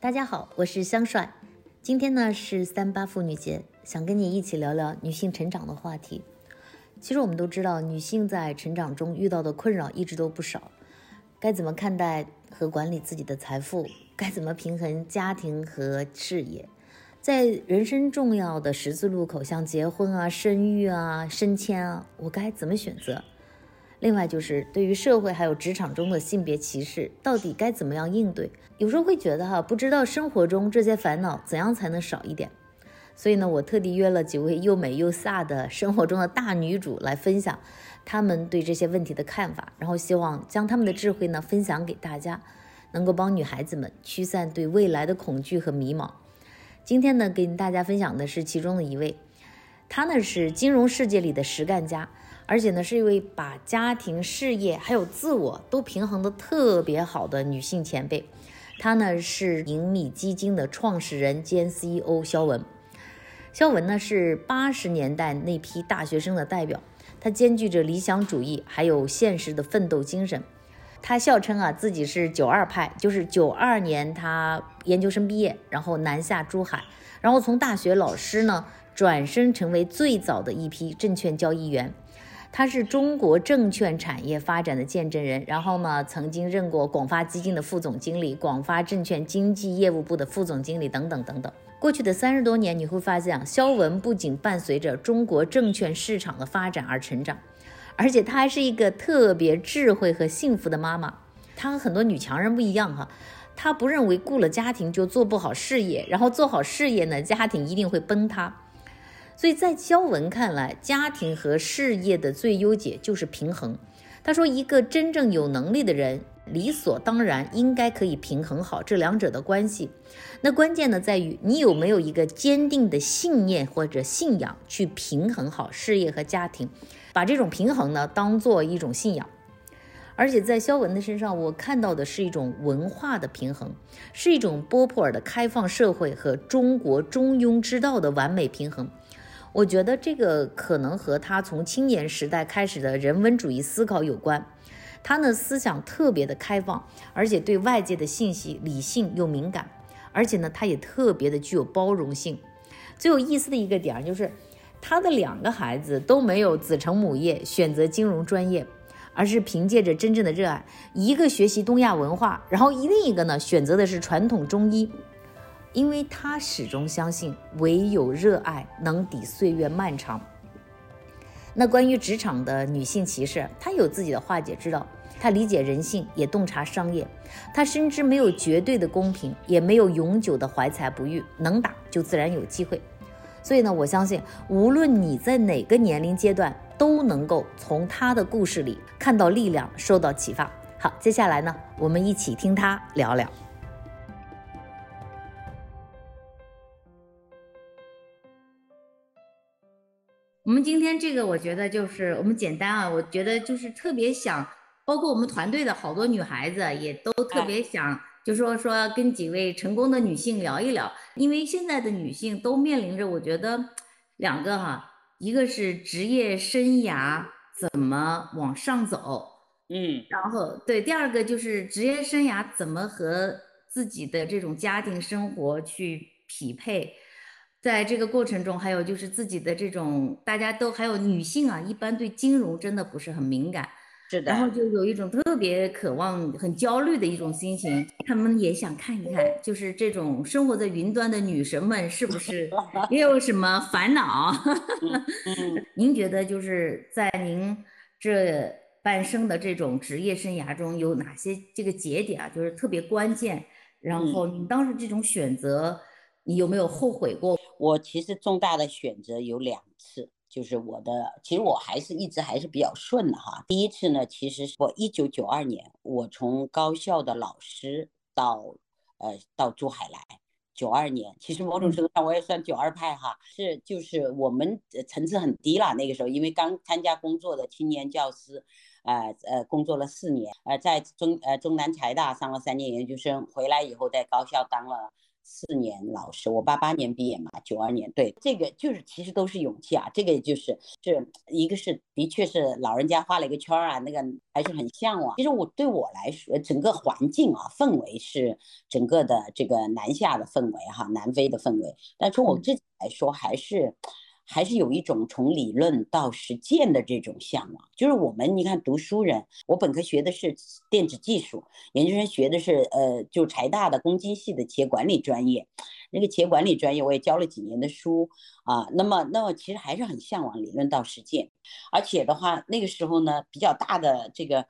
大家好，我是香帅。今天呢是三八妇女节，想跟你一起聊聊女性成长的话题。其实我们都知道，女性在成长中遇到的困扰一直都不少。该怎么看待和管理自己的财富？该怎么平衡家庭和事业？在人生重要的十字路口，像结婚啊、生育啊、升迁啊，我该怎么选择？另外就是对于社会还有职场中的性别歧视，到底该怎么样应对？有时候会觉得哈，不知道生活中这些烦恼怎样才能少一点。所以呢，我特地约了几位又美又飒的生活中的大女主来分享他们对这些问题的看法，然后希望将他们的智慧呢分享给大家，能够帮女孩子们驱散对未来的恐惧和迷茫。今天呢，跟大家分享的是其中的一位，她呢是金融世界里的实干家。而且呢，是一位把家庭、事业还有自我都平衡的特别好的女性前辈。她呢是盈米基金的创始人兼 CEO 肖文。肖文呢是八十年代那批大学生的代表，他兼具着理想主义还有现实的奋斗精神。他笑称啊自己是九二派，就是九二年他研究生毕业，然后南下珠海，然后从大学老师呢转身成为最早的一批证券交易员。他是中国证券产业发展的见证人，然后呢，曾经任过广发基金的副总经理、广发证券经纪业务部的副总经理等等等等。过去的三十多年，你会发现，肖文不仅伴随着中国证券市场的发展而成长，而且她还是一个特别智慧和幸福的妈妈。她和很多女强人不一样哈，她不认为顾了家庭就做不好事业，然后做好事业呢，家庭一定会崩塌。所以在肖文看来，家庭和事业的最优解就是平衡。他说，一个真正有能力的人，理所当然应该可以平衡好这两者的关系。那关键呢，在于你有没有一个坚定的信念或者信仰去平衡好事业和家庭，把这种平衡呢当做一种信仰。而且在肖文的身上，我看到的是一种文化的平衡，是一种波普尔的开放社会和中国中庸之道的完美平衡。我觉得这个可能和他从青年时代开始的人文主义思考有关。他呢思想特别的开放，而且对外界的信息理性又敏感，而且呢他也特别的具有包容性。最有意思的一个点就是，他的两个孩子都没有子承母业选择金融专业，而是凭借着真正的热爱，一个学习东亚文化，然后另一个呢选择的是传统中医。因为他始终相信，唯有热爱能抵岁月漫长。那关于职场的女性歧视，她有自己的化解之道。她理解人性，也洞察商业。她深知没有绝对的公平，也没有永久的怀才不遇。能打就自然有机会。所以呢，我相信，无论你在哪个年龄阶段，都能够从她的故事里看到力量，受到启发。好，接下来呢，我们一起听她聊聊。我们今天这个，我觉得就是我们简单啊，我觉得就是特别想，包括我们团队的好多女孩子也都特别想，就说说跟几位成功的女性聊一聊，因为现在的女性都面临着，我觉得两个哈，一个是职业生涯怎么往上走，嗯，然后对，第二个就是职业生涯怎么和自己的这种家庭生活去匹配。在这个过程中，还有就是自己的这种，大家都还有女性啊，一般对金融真的不是很敏感，是的，然后就有一种特别渴望、很焦虑的一种心情。他们也想看一看，就是这种生活在云端的女神们是不是 也有什么烦恼？您觉得就是在您这半生的这种职业生涯中有哪些这个节点啊，就是特别关键？然后你当时这种选择，你有没有后悔过？我其实重大的选择有两次，就是我的，其实我还是一直还是比较顺的哈。第一次呢，其实我一九九二年，我从高校的老师到呃到珠海来，九二年，其实某种程度上我也算九二派哈，是就是我们层次很低了那个时候，因为刚参加工作的青年教师，呃呃工作了四年，呃在中呃中南财大上了三年研究生，回来以后在高校当了。四年老师，我八八年毕业嘛，九二年，对，这个就是其实都是勇气啊，这个就是是一个是的确是老人家画了一个圈儿啊，那个还是很向往。其实我对我来说，整个环境啊，氛围是整个的这个南下的氛围哈，南非的氛围，但从我自己来说，还是。还是有一种从理论到实践的这种向往，就是我们你看读书人，我本科学的是电子技术，研究生学的是呃，就财大的公经系的企业管理专业，那个企业管理专业我也教了几年的书啊，那么那么其实还是很向往理论到实践，而且的话那个时候呢比较大的这个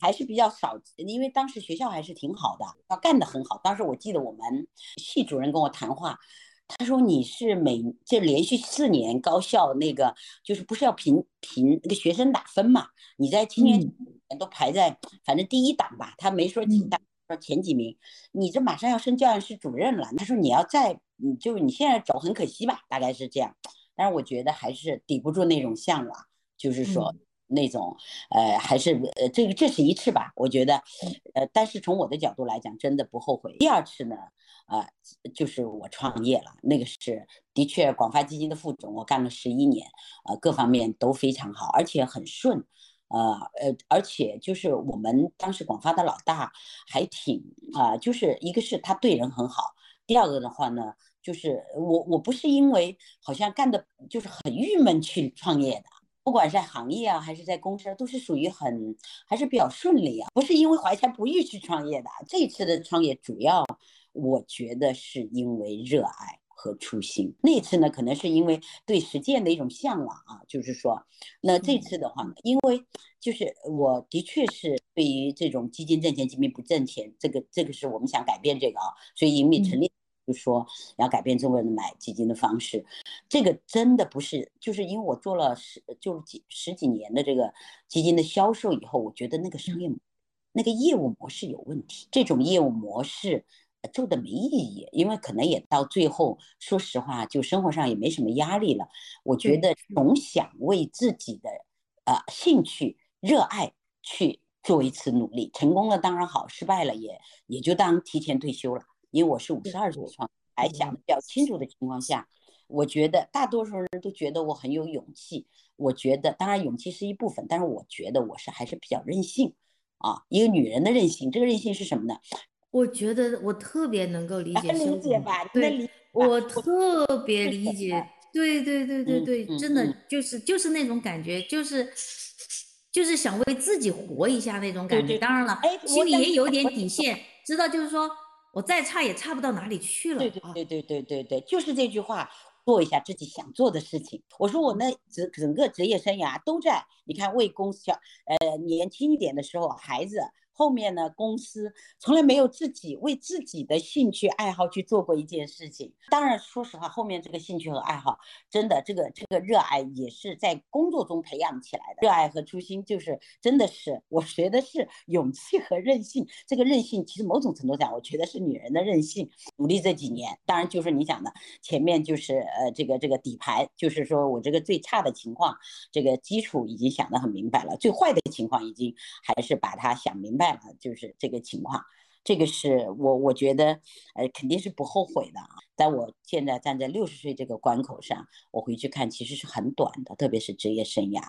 还是比较少，因为当时学校还是挺好的，要干得很好，当时我记得我们系主任跟我谈话。他说：“你是每这连续四年高校那个，就是不是要评评那个学生打分嘛？你在青年都排在反正第一档吧，他没说几档，说前几名。你这马上要升教研室主任了，他说你要再，你，就是你现在走很可惜吧，大概是这样。但是我觉得还是抵不住那种向往，就是说那种，呃，还是呃，这个这是一次吧，我觉得，呃，但是从我的角度来讲，真的不后悔。第二次呢？”啊，就是我创业了，那个是的确广发基金的副总，我干了十一年，呃，各方面都非常好，而且很顺，呃呃，而且就是我们当时广发的老大还挺啊，就是一个是他对人很好，第二个的话呢，就是我我不是因为好像干的就是很郁闷去创业的，不管在行业啊还是在公司，都是属于很还是比较顺利啊，不是因为怀才不遇去创业的，这次的创业主要。我觉得是因为热爱和初心。那次呢，可能是因为对实践的一种向往啊。就是说，那这次的话呢，因为就是我的确是对于这种基金挣钱，基金不挣钱，这个这个是我们想改变这个啊。所以，盈利成立就说要改变中国人买基金的方式。这个真的不是，就是因为我做了十就是几十几年的这个基金的销售以后，我觉得那个商业那个业务模式有问题。这种业务模式。做的没意义，因为可能也到最后，说实话，就生活上也没什么压力了。我觉得总想为自己的呃兴趣、热爱去做一次努力，成功了当然好，失败了也也就当提前退休了。因为我是五十二岁创，还想的比较清楚的情况下，我觉得大多数人都觉得我很有勇气。我觉得当然勇气是一部分，但是我觉得我是还是比较任性啊，一个女人的任性。这个任性是什么呢？我觉得我特别能够理解，理解吧？对，我特别理解，对对对对对，真的就是就是那种感觉，就是就是想为自己活一下那种感觉。当然了，心里也有点底线，知道就是说我再差也差不到哪里去了。对对对对对对对，就是这句话，做一下自己想做的事情。我说我那整整个职业生涯都在，你看为公司小呃年轻一点的时候，孩子。后面呢，公司从来没有自己为自己的兴趣爱好去做过一件事情。当然，说实话，后面这个兴趣和爱好，真的这个这个热爱也是在工作中培养起来的。热爱和初心，就是真的是我学的是勇气和韧性。这个韧性，其实某种程度上，我觉得是女人的韧性。努力这几年，当然就是你讲的前面就是呃这个这个底牌，就是说我这个最差的情况，这个基础已经想得很明白了。最坏的情况已经还是把它想明白。就是这个情况，这个是我我觉得，呃，肯定是不后悔的啊。但我现在站在六十岁这个关口上，我回去看，其实是很短的，特别是职业生涯。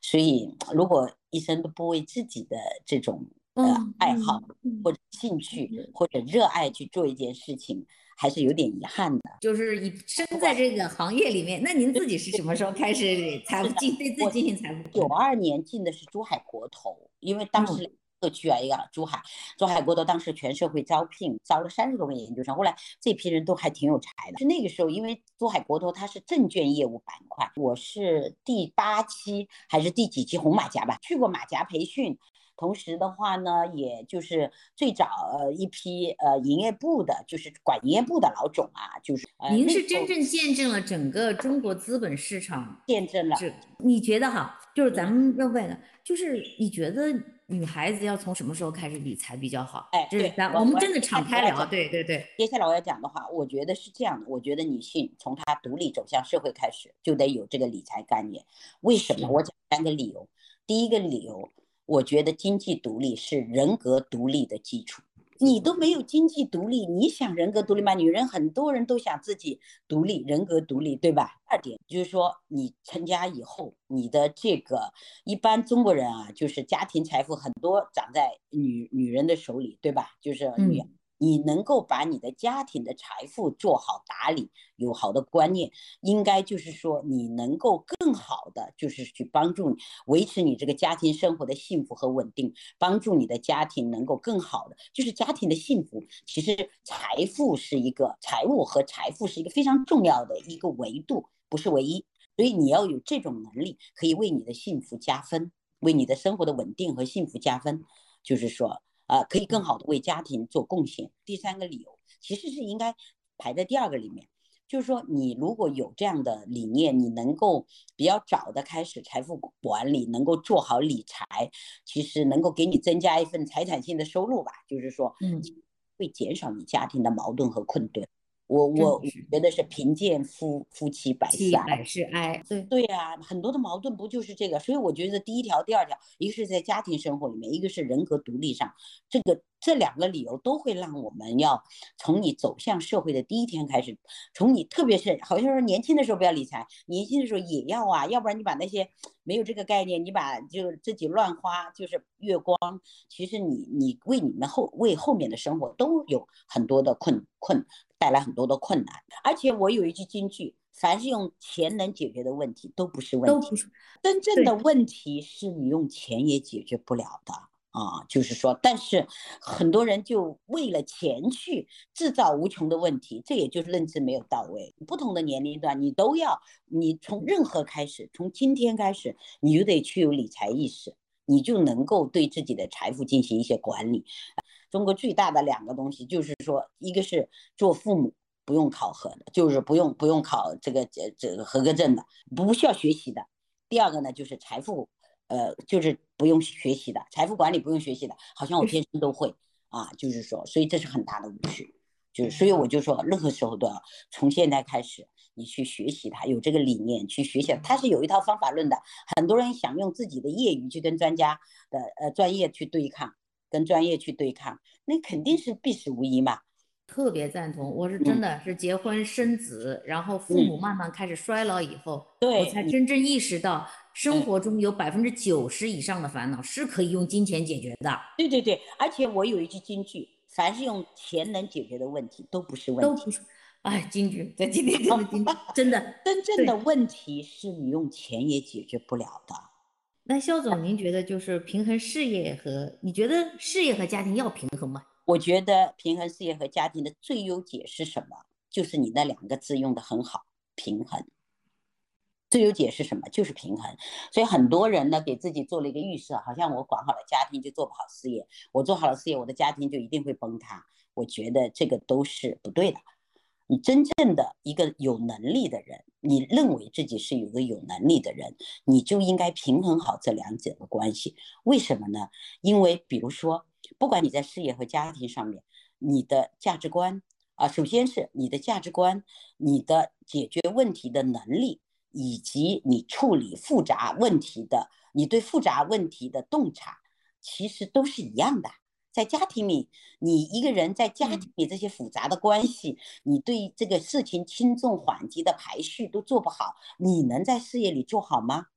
所以，如果一生都不为自己的这种呃爱好或者兴趣或者热爱去做一件事情，还是有点遗憾的。就是你生在这个行业里面，那您自己是什么时候开始财务进对自己进行财务？九二年进的是珠海国投，因为当时。社区啊，一个珠海，珠海国投当时全社会招聘，招了三十多个研究生。后来这批人都还挺有才的。是那个时候，因为珠海国投它是证券业务板块，我是第八期还是第几期红马甲吧？去过马甲培训，同时的话呢，也就是最早呃一批呃营业部的，就是管营业部的老总啊，就是。您是真正见证了整个中国资本市场，见证了。你觉得哈？就是咱们要问的，就是你觉得？女孩子要从什么时候开始理财比较好？哎，对，咱我们真的敞开聊。对对对。接下来我要讲的话，我觉得是这样的。我觉得女性从她独立走向社会开始，就得有这个理财概念。为什么？我讲三个理由。第一个理由，我觉得经济独立是人格独立的基础。你都没有经济独立，你想人格独立吗？女人很多人都想自己独立，人格独立，对吧？二点就是说，你成家以后，你的这个一般中国人啊，就是家庭财富很多长在女女人的手里，对吧？就是女。你能够把你的家庭的财富做好打理，有好的观念，应该就是说你能够更好的就是去帮助你维持你这个家庭生活的幸福和稳定，帮助你的家庭能够更好的，就是家庭的幸福。其实财富是一个财务和财富是一个非常重要的一个维度，不是唯一。所以你要有这种能力，可以为你的幸福加分，为你的生活的稳定和幸福加分。就是说。啊，可以更好的为家庭做贡献。第三个理由其实是应该排在第二个里面，就是说你如果有这样的理念，你能够比较早的开始财富管理，能够做好理财，其实能够给你增加一份财产性的收入吧。就是说，嗯，会减少你家庭的矛盾和困顿。我我觉得是贫贱夫夫妻百事哀，百事哀。对对呀，很多的矛盾不就是这个？所以我觉得第一条、第二条，一个是在家庭生活里面，一个是人格独立上，这个。这两个理由都会让我们要从你走向社会的第一天开始，从你特别是好像说年轻的时候不要理财，年轻的时候也要啊，要不然你把那些没有这个概念，你把就自己乱花，就是月光，其实你你为你们后为后面的生活都有很多的困困带来很多的困难。而且我有一句金句：凡是用钱能解决的问题都不是问题，真正的问题是你用钱也解决不了的。啊，就是说，但是很多人就为了钱去制造无穷的问题，这也就是认知没有到位。不同的年龄段，你都要，你从任何开始，从今天开始，你就得去有理财意识，你就能够对自己的财富进行一些管理。中国最大的两个东西，就是说，一个是做父母不用考核的，就是不用不用考这个这这个合格证的，不需要学习的。第二个呢，就是财富。呃，就是不用学习的财富管理不用学习的，好像我天生都会啊，就是说，所以这是很大的误区，就是所以我就说，任何时候都要从现在开始，你去学习它，有这个理念去学习，它是有一套方法论的。很多人想用自己的业余去跟专家的呃专业去对抗，跟专业去对抗，那肯定是必死无疑嘛。特别赞同，我是真的是结婚生子，然后父母慢慢开始衰老以后，我才真正意识到。生活中有百分之九十以上的烦恼是可以用金钱解决的。对对对，而且我有一句金句：凡是用钱能解决的问题都不是问题。都不是。哎，金句在今天真的金，真的。真正的问题是你用钱也解决不了的。那肖总，您觉得就是平衡事业和你觉得事业和家庭要平衡吗？我觉得平衡事业和家庭的最优解是什么？就是你那两个字用的很好，平衡。最优解是什么？就是平衡。所以很多人呢，给自己做了一个预设，好像我管好了家庭就做不好事业，我做好了事业，我的家庭就一定会崩塌。我觉得这个都是不对的。你真正的一个有能力的人，你认为自己是有个有能力的人，你就应该平衡好这两者的关系。为什么呢？因为比如说，不管你在事业和家庭上面，你的价值观啊，首先是你的价值观，你的解决问题的能力。以及你处理复杂问题的，你对复杂问题的洞察，其实都是一样的。在家庭里，你一个人在家庭里这些复杂的关系，你对这个事情轻重缓急的排序都做不好，你能在事业里做好吗？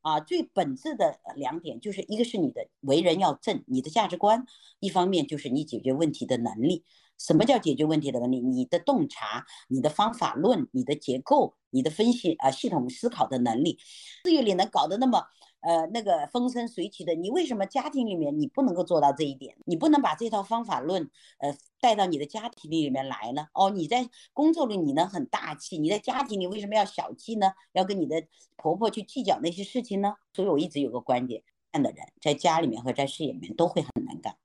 啊，最本质的两点就是一个是你的为人要正，你的价值观；一方面就是你解决问题的能力。什么叫解决问题的能力？你的洞察、你的方法论、你的结构、你的分析啊，系统思考的能力，事业里能搞得那么呃那个风生水起的，你为什么家庭里面你不能够做到这一点？你不能把这套方法论呃带到你的家庭里面来呢？哦，你在工作里你能很大气，你在家庭里为什么要小气呢？要跟你的婆婆去计较那些事情呢？所以我一直有个观点，这样的人在家里面和在事业里面都会很难干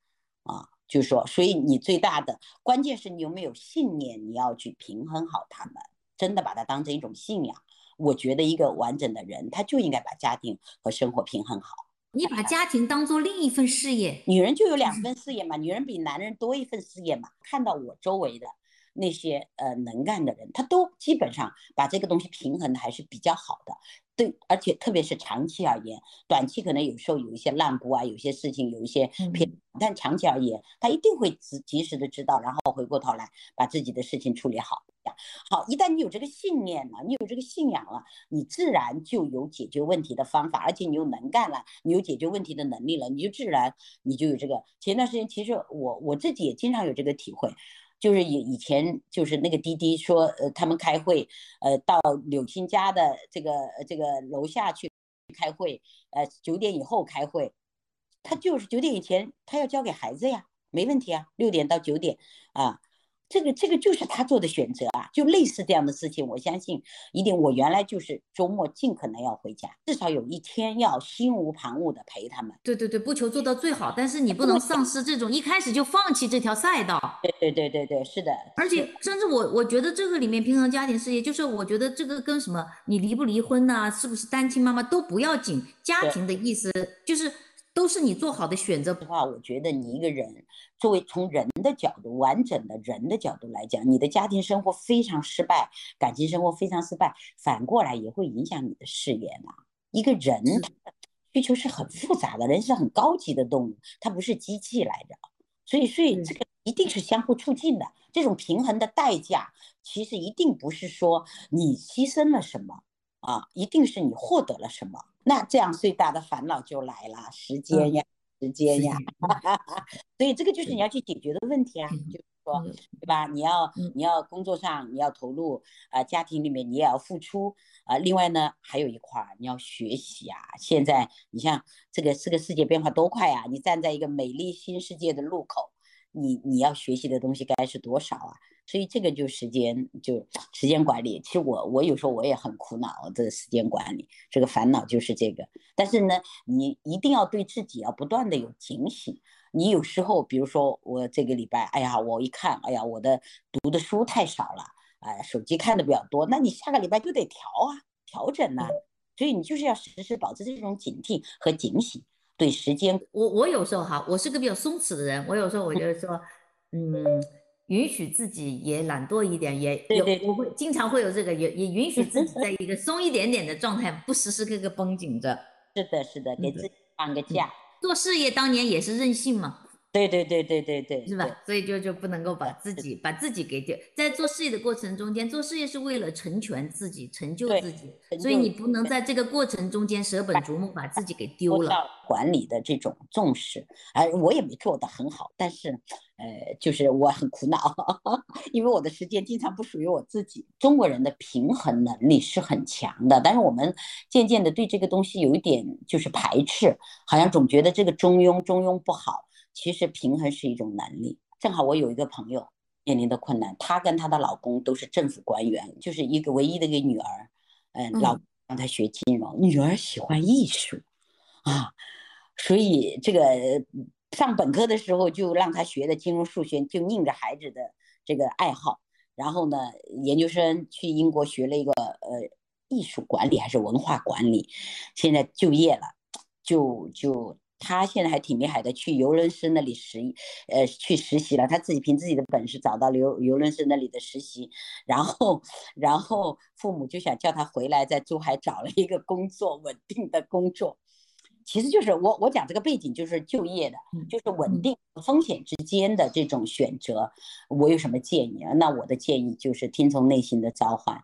啊。就是说，所以你最大的关键是你有没有信念，你要去平衡好他们，真的把它当成一种信仰。我觉得一个完整的人，他就应该把家庭和生活平衡好。你把家庭当做另一份事业，女人就有两份事业嘛，女人比男人多一份事业嘛。看到我周围的那些呃能干的人，他都基本上把这个东西平衡的还是比较好的。对，而且特别是长期而言，短期可能有时候有一些烂步啊，有些事情有一些偏，但长期而言，他一定会及及时的知道，然后回过头来把自己的事情处理好。好，一旦你有这个信念了，你有这个信仰了，你自然就有解决问题的方法，而且你又能干了，你有解决问题的能力了，你就自然你就有这个。前段时间其实我我自己也经常有这个体会。就是以以前就是那个滴滴说，呃，他们开会，呃，到柳青家的这个这个楼下去开会，呃，九点以后开会，他就是九点以前他要交给孩子呀，没问题啊，六点到九点啊。这个这个就是他做的选择啊，就类似这样的事情，我相信一定。我原来就是周末尽可能要回家，至少有一天要心无旁骛的陪他们。对对对，不求做到最好，但是你不能丧失这种一开始就放弃这条赛道。对对对对对，是的。而且甚至我我觉得这个里面平衡家庭事业，就是我觉得这个跟什么你离不离婚呐，是不是单亲妈妈都不要紧，家庭的意思就是。都是你做好的选择的话，我觉得你一个人作为从人的角度、完整的人的角度来讲，你的家庭生活非常失败，感情生活非常失败，反过来也会影响你的事业呢。一个人需求是很复杂的，人是很高级的动物，它不是机器来的，所以，所以这个一定是相互促进的。这种平衡的代价，其实一定不是说你牺牲了什么啊，一定是你获得了什么。那这样最大的烦恼就来了，时间呀，时间呀，所以这个就是你要去解决的问题啊，就是说，对吧？你要你要工作上你要投入啊，家庭里面你也要付出啊。另外呢，还有一块儿你要学习啊。现在你像这个这个世界变化多快啊！你站在一个美丽新世界的路口，你你要学习的东西该是多少啊？所以这个就时间就时间管理，其实我我有时候我也很苦恼这个时间管理，这个烦恼就是这个。但是呢，你一定要对自己要不断的有警醒。你有时候，比如说我这个礼拜，哎呀，我一看，哎呀，我的读的书太少了，哎，手机看的比较多，那你下个礼拜就得调啊，调整呐。所以你就是要时时保持这种警惕和警醒。对时间，我我有时候哈，我是个比较松弛的人，我有时候我就说，嗯。允许自己也懒惰一点，也有我会经常会有这个，也也允许自己在一个松一点点的状态，不时时刻刻绷紧着。是的，是的，给自己放个假。做事业当年也是任性嘛。对对对对对对，是吧？所以就就不能够把自己把自己给丢在做事业的过程中间，做事业是为了成全自己、成就自己，所以你不能在这个过程中间舍本逐末，把自己给丢了。管理的这种重视，哎，我也没做得很好，但是，呃，就是我很苦恼，因为我的时间经常不属于我自己。中国人的平衡能力是很强的，但是我们渐渐的对这个东西有一点就是排斥，好像总觉得这个中庸中庸不好。其实平衡是一种能力。正好我有一个朋友面临的困难，她跟她的老公都是政府官员，就是一个唯一的一个女儿，嗯，老让她学金融，女儿喜欢艺术，啊，所以这个上本科的时候就让她学的金融数学，就拧着孩子的这个爱好。然后呢，研究生去英国学了一个呃艺术管理还是文化管理，现在就业了，就就。他现在还挺厉害的，去尤伦斯那里实，呃，去实习了。他自己凭自己的本事找到了尤尤伦斯那里的实习，然后，然后父母就想叫他回来，在珠海找了一个工作，稳定的工作。其实就是我我讲这个背景就是就业的，就是稳定和风险之间的这种选择。我有什么建议啊？那我的建议就是听从内心的召唤，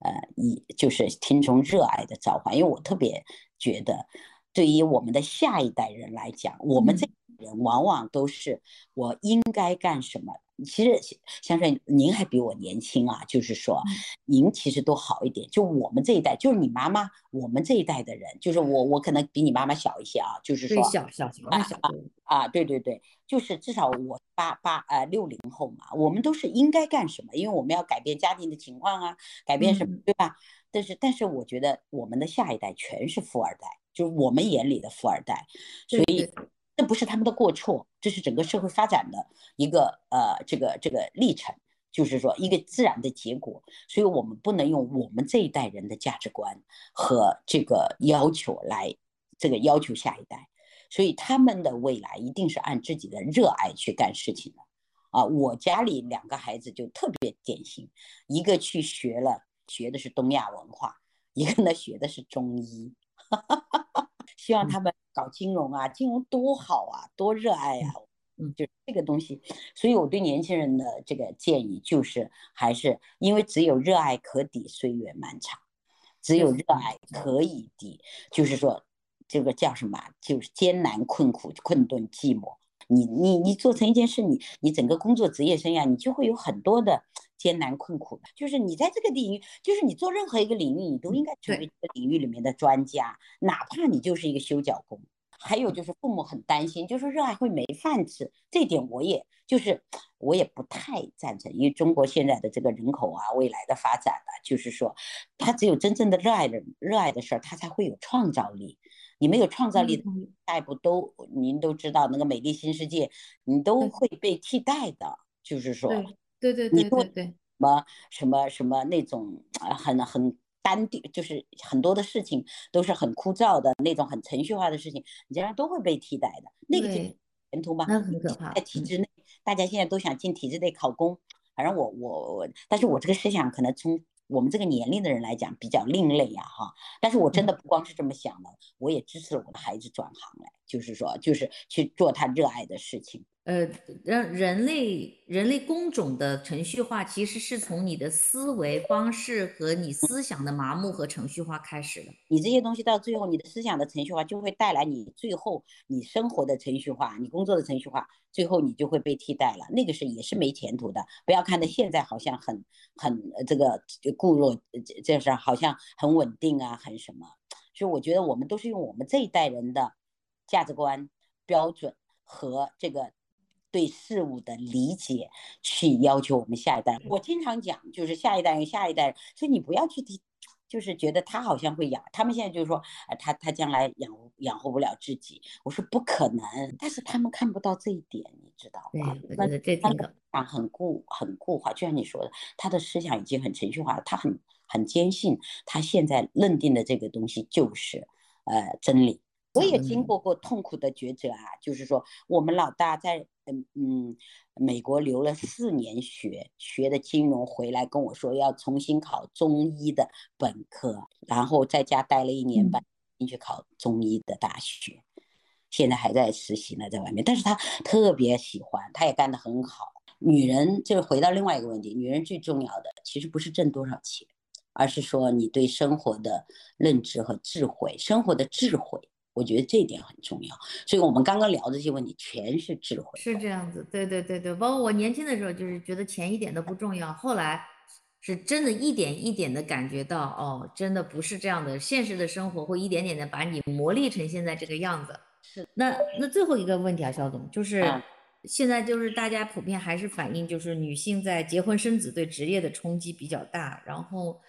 呃，以就是听从热爱的召唤，因为我特别觉得。对于我们的下一代人来讲，我们这人往往都是我应该干什么。其实，先生您还比我年轻啊，就是说，您其实都好一点。就我们这一代，就是你妈妈，我们这一代的人，就是我，我可能比你妈妈小一些啊，就是说小小小小啊，对对对，就是至少我八八呃六零后嘛，我们都是应该干什么？因为我们要改变家庭的情况啊，改变什么，对吧？但是，但是我觉得我们的下一代全是富二代。就是我们眼里的富二代，所以这不是他们的过错，这是整个社会发展的一个呃这个这个历程，就是说一个自然的结果。所以我们不能用我们这一代人的价值观和这个要求来这个要求下一代，所以他们的未来一定是按自己的热爱去干事情的啊，我家里两个孩子就特别典型，一个去学了，学的是东亚文化，一个呢学的是中医。希望他们搞金融啊，金融多好啊，多热爱啊！嗯，就这个东西，所以我对年轻人的这个建议就是，还是因为只有热爱可抵岁月漫长，只有热爱可以抵，就是说这个叫什么？就是艰难困苦、困顿寂寞。你你你做成一件事，你你整个工作职业生涯，你就会有很多的艰难困苦的。就是你在这个领域，就是你做任何一个领域，你都应该成为这个领域里面的专家，哪怕你就是一个修脚工。还有就是父母很担心，就是热爱会没饭吃，这点我也就是我也不太赞成，因为中国现在的这个人口啊，未来的发展啊，就是说，他只有真正的热爱的热爱的事儿，他才会有创造力。你没有创造力，下一步都您都知道那个美丽新世界，你都会被替代的。就是说，对对对对对，什么什么什么那种很很单调，就是很多的事情都是很枯燥的那种很程序化的事情，你将来都会被替代的。那个就前途吧，那很可怕。在体制内，大家现在都想进体制内考公，反正我我我，但是我这个思想可能从。我们这个年龄的人来讲比较另类呀，哈！但是我真的不光是这么想的，我也支持我的孩子转行来，就是说，就是去做他热爱的事情。呃，让人类人类工种的程序化，其实是从你的思维方式和你思想的麻木和程序化开始的。你这些东西到最后，你的思想的程序化就会带来你最后你生活的程序化，你工作的程序化，最后你就会被替代了。那个是也是没前途的。不要看的现在好像很很这个固若这这是好像很稳定啊，很什么？所以我觉得我们都是用我们这一代人的价值观标准和这个。对事物的理解，去要求我们下一代。我经常讲，就是下一代人，下一代人，所以你不要去提，就是觉得他好像会养。他们现在就是说，呃，他他将来养养活不了自己。我说不可能，但是他们看不到这一点，你知道吗？那这个啊，很固很固化，就像你说的，他的思想已经很程序化了，他很很坚信他现在认定的这个东西就是呃真理。我也经过过痛苦的抉择啊，就是说我们老大在嗯嗯美国留了四年学，学的金融回来跟我说要重新考中医的本科，然后在家待了一年半，进去考中医的大学，现在还在实习呢，在外面，但是他特别喜欢，他也干得很好。女人就是回到另外一个问题，女人最重要的其实不是挣多少钱，而是说你对生活的认知和智慧，生活的智慧。我觉得这一点很重要，所以我们刚刚聊的这些问题全是智慧。是这样子，对对对对。包括我年轻的时候，就是觉得钱一点都不重要，后来是真的一点一点的感觉到，哦，真的不是这样的，现实的生活会一点点的把你磨砺成现在这个样子。是。那那最后一个问题啊，肖总，就是现在就是大家普遍还是反映，就是女性在结婚生子对职业的冲击比较大。然后，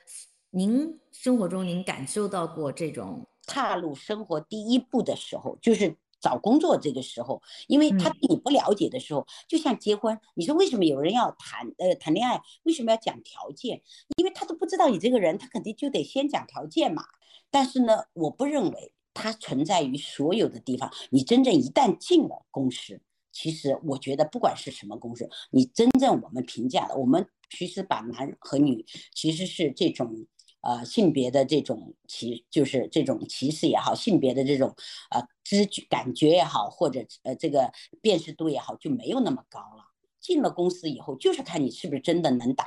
您生活中您感受到过这种？踏入生活第一步的时候，就是找工作这个时候，因为他对你不了解的时候，就像结婚，你说为什么有人要谈呃谈恋爱，为什么要讲条件？因为他都不知道你这个人，他肯定就得先讲条件嘛。但是呢，我不认为它存在于所有的地方。你真正一旦进了公司，其实我觉得不管是什么公司，你真正我们评价的，我们其实把男和女其实是这种。呃，性别的这种歧，就是这种歧视也好，性别的这种呃知觉感觉也好，或者呃这个辨识度也好，就没有那么高了。进了公司以后，就是看你是不是真的能打。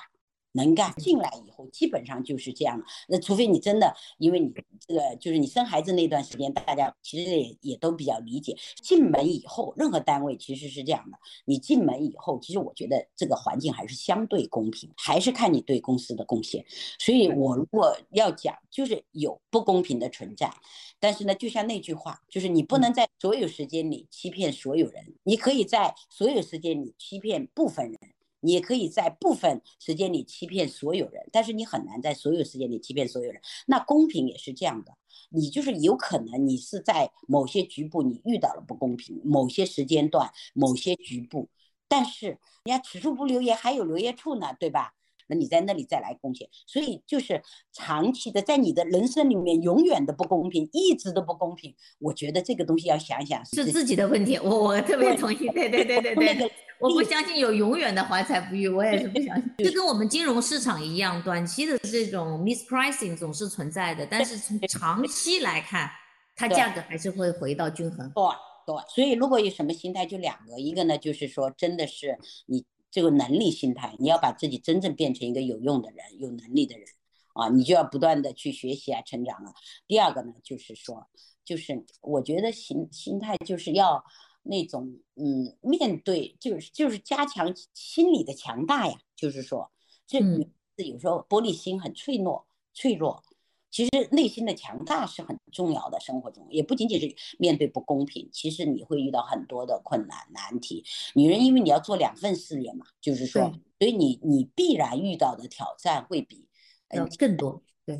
能干进来以后，基本上就是这样了。那除非你真的，因为你这个就是你生孩子那段时间，大家其实也也都比较理解。进门以后，任何单位其实是这样的。你进门以后，其实我觉得这个环境还是相对公平，还是看你对公司的贡献。所以我如果要讲，就是有不公平的存在，但是呢，就像那句话，就是你不能在所有时间里欺骗所有人，你可以在所有时间里欺骗部分人。你也可以在部分时间里欺骗所有人，但是你很难在所有时间里欺骗所有人。那公平也是这样的，你就是有可能你是在某些局部你遇到了不公平，某些时间段、某些局部，但是人家此处不留爷，还有留爷处呢，对吧？那你在那里再来贡献，所以就是长期的在你的人生里面永远的不公平，一直都不公平。我觉得这个东西要想想是自己的问题，我我特别同意，对对对对对。我不相信有永远的怀才不遇，我也是不相信。就跟我们金融市场一样，短期的这种 mispricing 总是存在的，但是从长期来看，它价格还是会回到均衡。对对，所以如果有什么心态，就两个，一个呢就是说，真的是你这个能力心态，你要把自己真正变成一个有用的人、有能力的人啊，你就要不断的去学习啊、成长啊。第二个呢，就是说。就是我觉得心心态就是要那种嗯，面对就是就是加强心理的强大呀。就是说，这女子有时候玻璃心很脆弱，脆弱。其实内心的强大是很重要的。生活中也不仅仅是面对不公平，其实你会遇到很多的困难难题。女人因为你要做两份事业嘛，就是说，所以你你必然遇到的挑战会比嗯更多。对。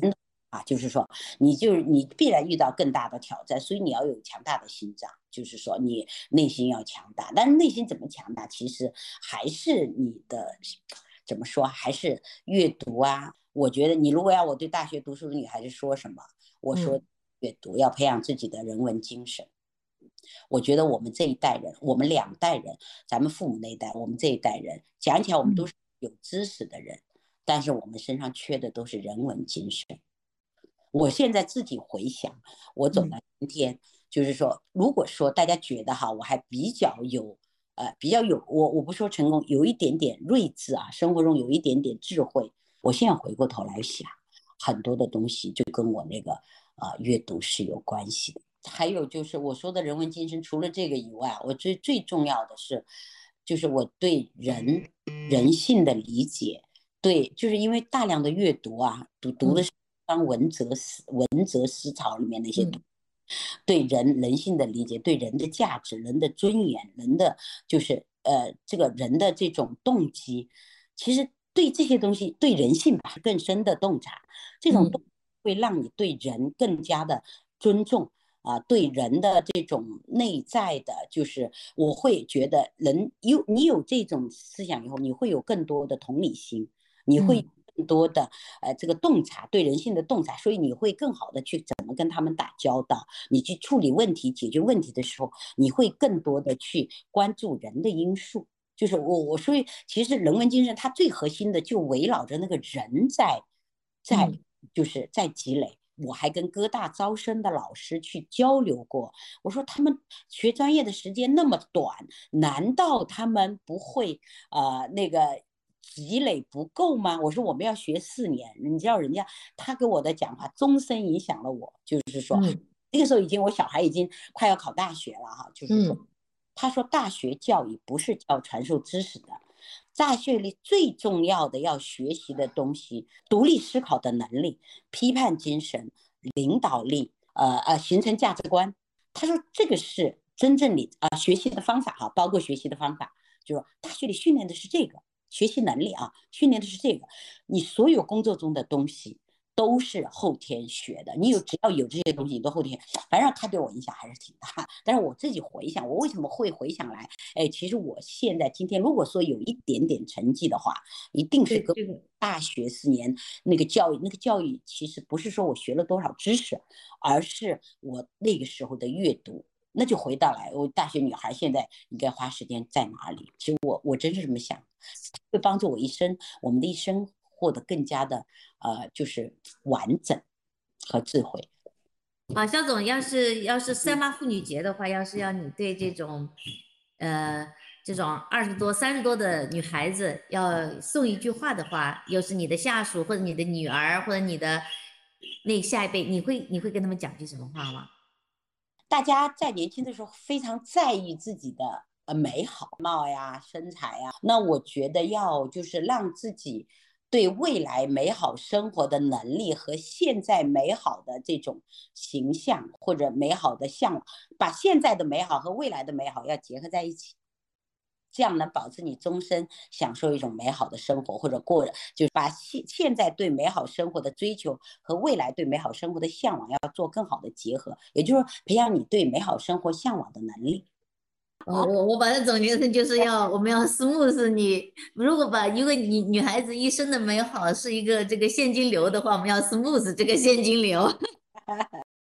啊，就是说，你就是你必然遇到更大的挑战，所以你要有强大的心脏，就是说你内心要强大。但是内心怎么强大，其实还是你的怎么说，还是阅读啊。我觉得你如果要我对大学读书的女孩子说什么，我说阅读要培养自己的人文精神。我觉得我们这一代人，我们两代人，咱们父母那一代，我们这一代人，讲起来我们都是有知识的人，但是我们身上缺的都是人文精神。我现在自己回想，我走到今天，就是说，如果说大家觉得哈，我还比较有，呃，比较有我，我不说成功，有一点点睿智啊，生活中有一点点智慧。我现在回过头来想，很多的东西就跟我那个啊阅读是有关系的。还有就是我说的人文精神，除了这个以外，我最最重要的是，就是我对人人性的理解，对，就是因为大量的阅读啊，读读的是。当文哲思文哲思潮里面那些对人人性的理解，对人的价值、人的尊严、人的就是呃这个人的这种动机，其实对这些东西对人性吧更深的洞察，这种会让你对人更加的尊重啊，对人的这种内在的，就是我会觉得人有你有这种思想以后，你会有更多的同理心，你会。更多的呃，这个洞察对人性的洞察，所以你会更好的去怎么跟他们打交道。你去处理问题、解决问题的时候，你会更多的去关注人的因素。就是我我所以其实人文精神它最核心的就围绕着那个人在在就是在积累。我还跟各大招生的老师去交流过，我说他们学专业的时间那么短，难道他们不会呃那个？积累不够吗？我说我们要学四年，你知道人家他给我的讲话终身影响了我，就是说那个时候已经我小孩已经快要考大学了哈，就是说他说大学教育不是教传授知识的，大学里最重要的要学习的东西，独立思考的能力、批判精神、领导力，呃呃，形成价值观。他说这个是真正你啊学习的方法哈，包括学习的方法，就是说大学里训练的是这个。学习能力啊，训练的是这个。你所有工作中的东西都是后天学的。你有只要有这些东西，你都后天。反正他对我影响还是挺大。但是我自己回想，我为什么会回想来？哎，其实我现在今天如果说有一点点成绩的话，一定是跟大学四年那个教育，那个教育其实不是说我学了多少知识，而是我那个时候的阅读。那就回到来，我大学女孩现在应该花时间在哪里？其实我我真是这么想，会帮助我一生，我们的一生获得更加的呃，就是完整和智慧。啊，肖总，要是要是三八妇女节的话，要是要你对这种呃这种二十多、三十多的女孩子要送一句话的话，又是你的下属或者你的女儿或者你的那下一辈，你会你会跟他们讲句什么话吗？大家在年轻的时候非常在意自己的呃美好貌呀、身材呀，那我觉得要就是让自己对未来美好生活的能力和现在美好的这种形象或者美好的向往，把现在的美好和未来的美好要结合在一起。这样能保证你终身享受一种美好的生活，或者过就是把现现在对美好生活的追求和未来对美好生活的向往要做更好的结合，也就是说培养你对美好生活向往的能力。我我我把它总结成就是要我们要 smooth 你，如果把如果你女孩子一生的美好是一个这个现金流的话，我们要 smooth 这个现金流。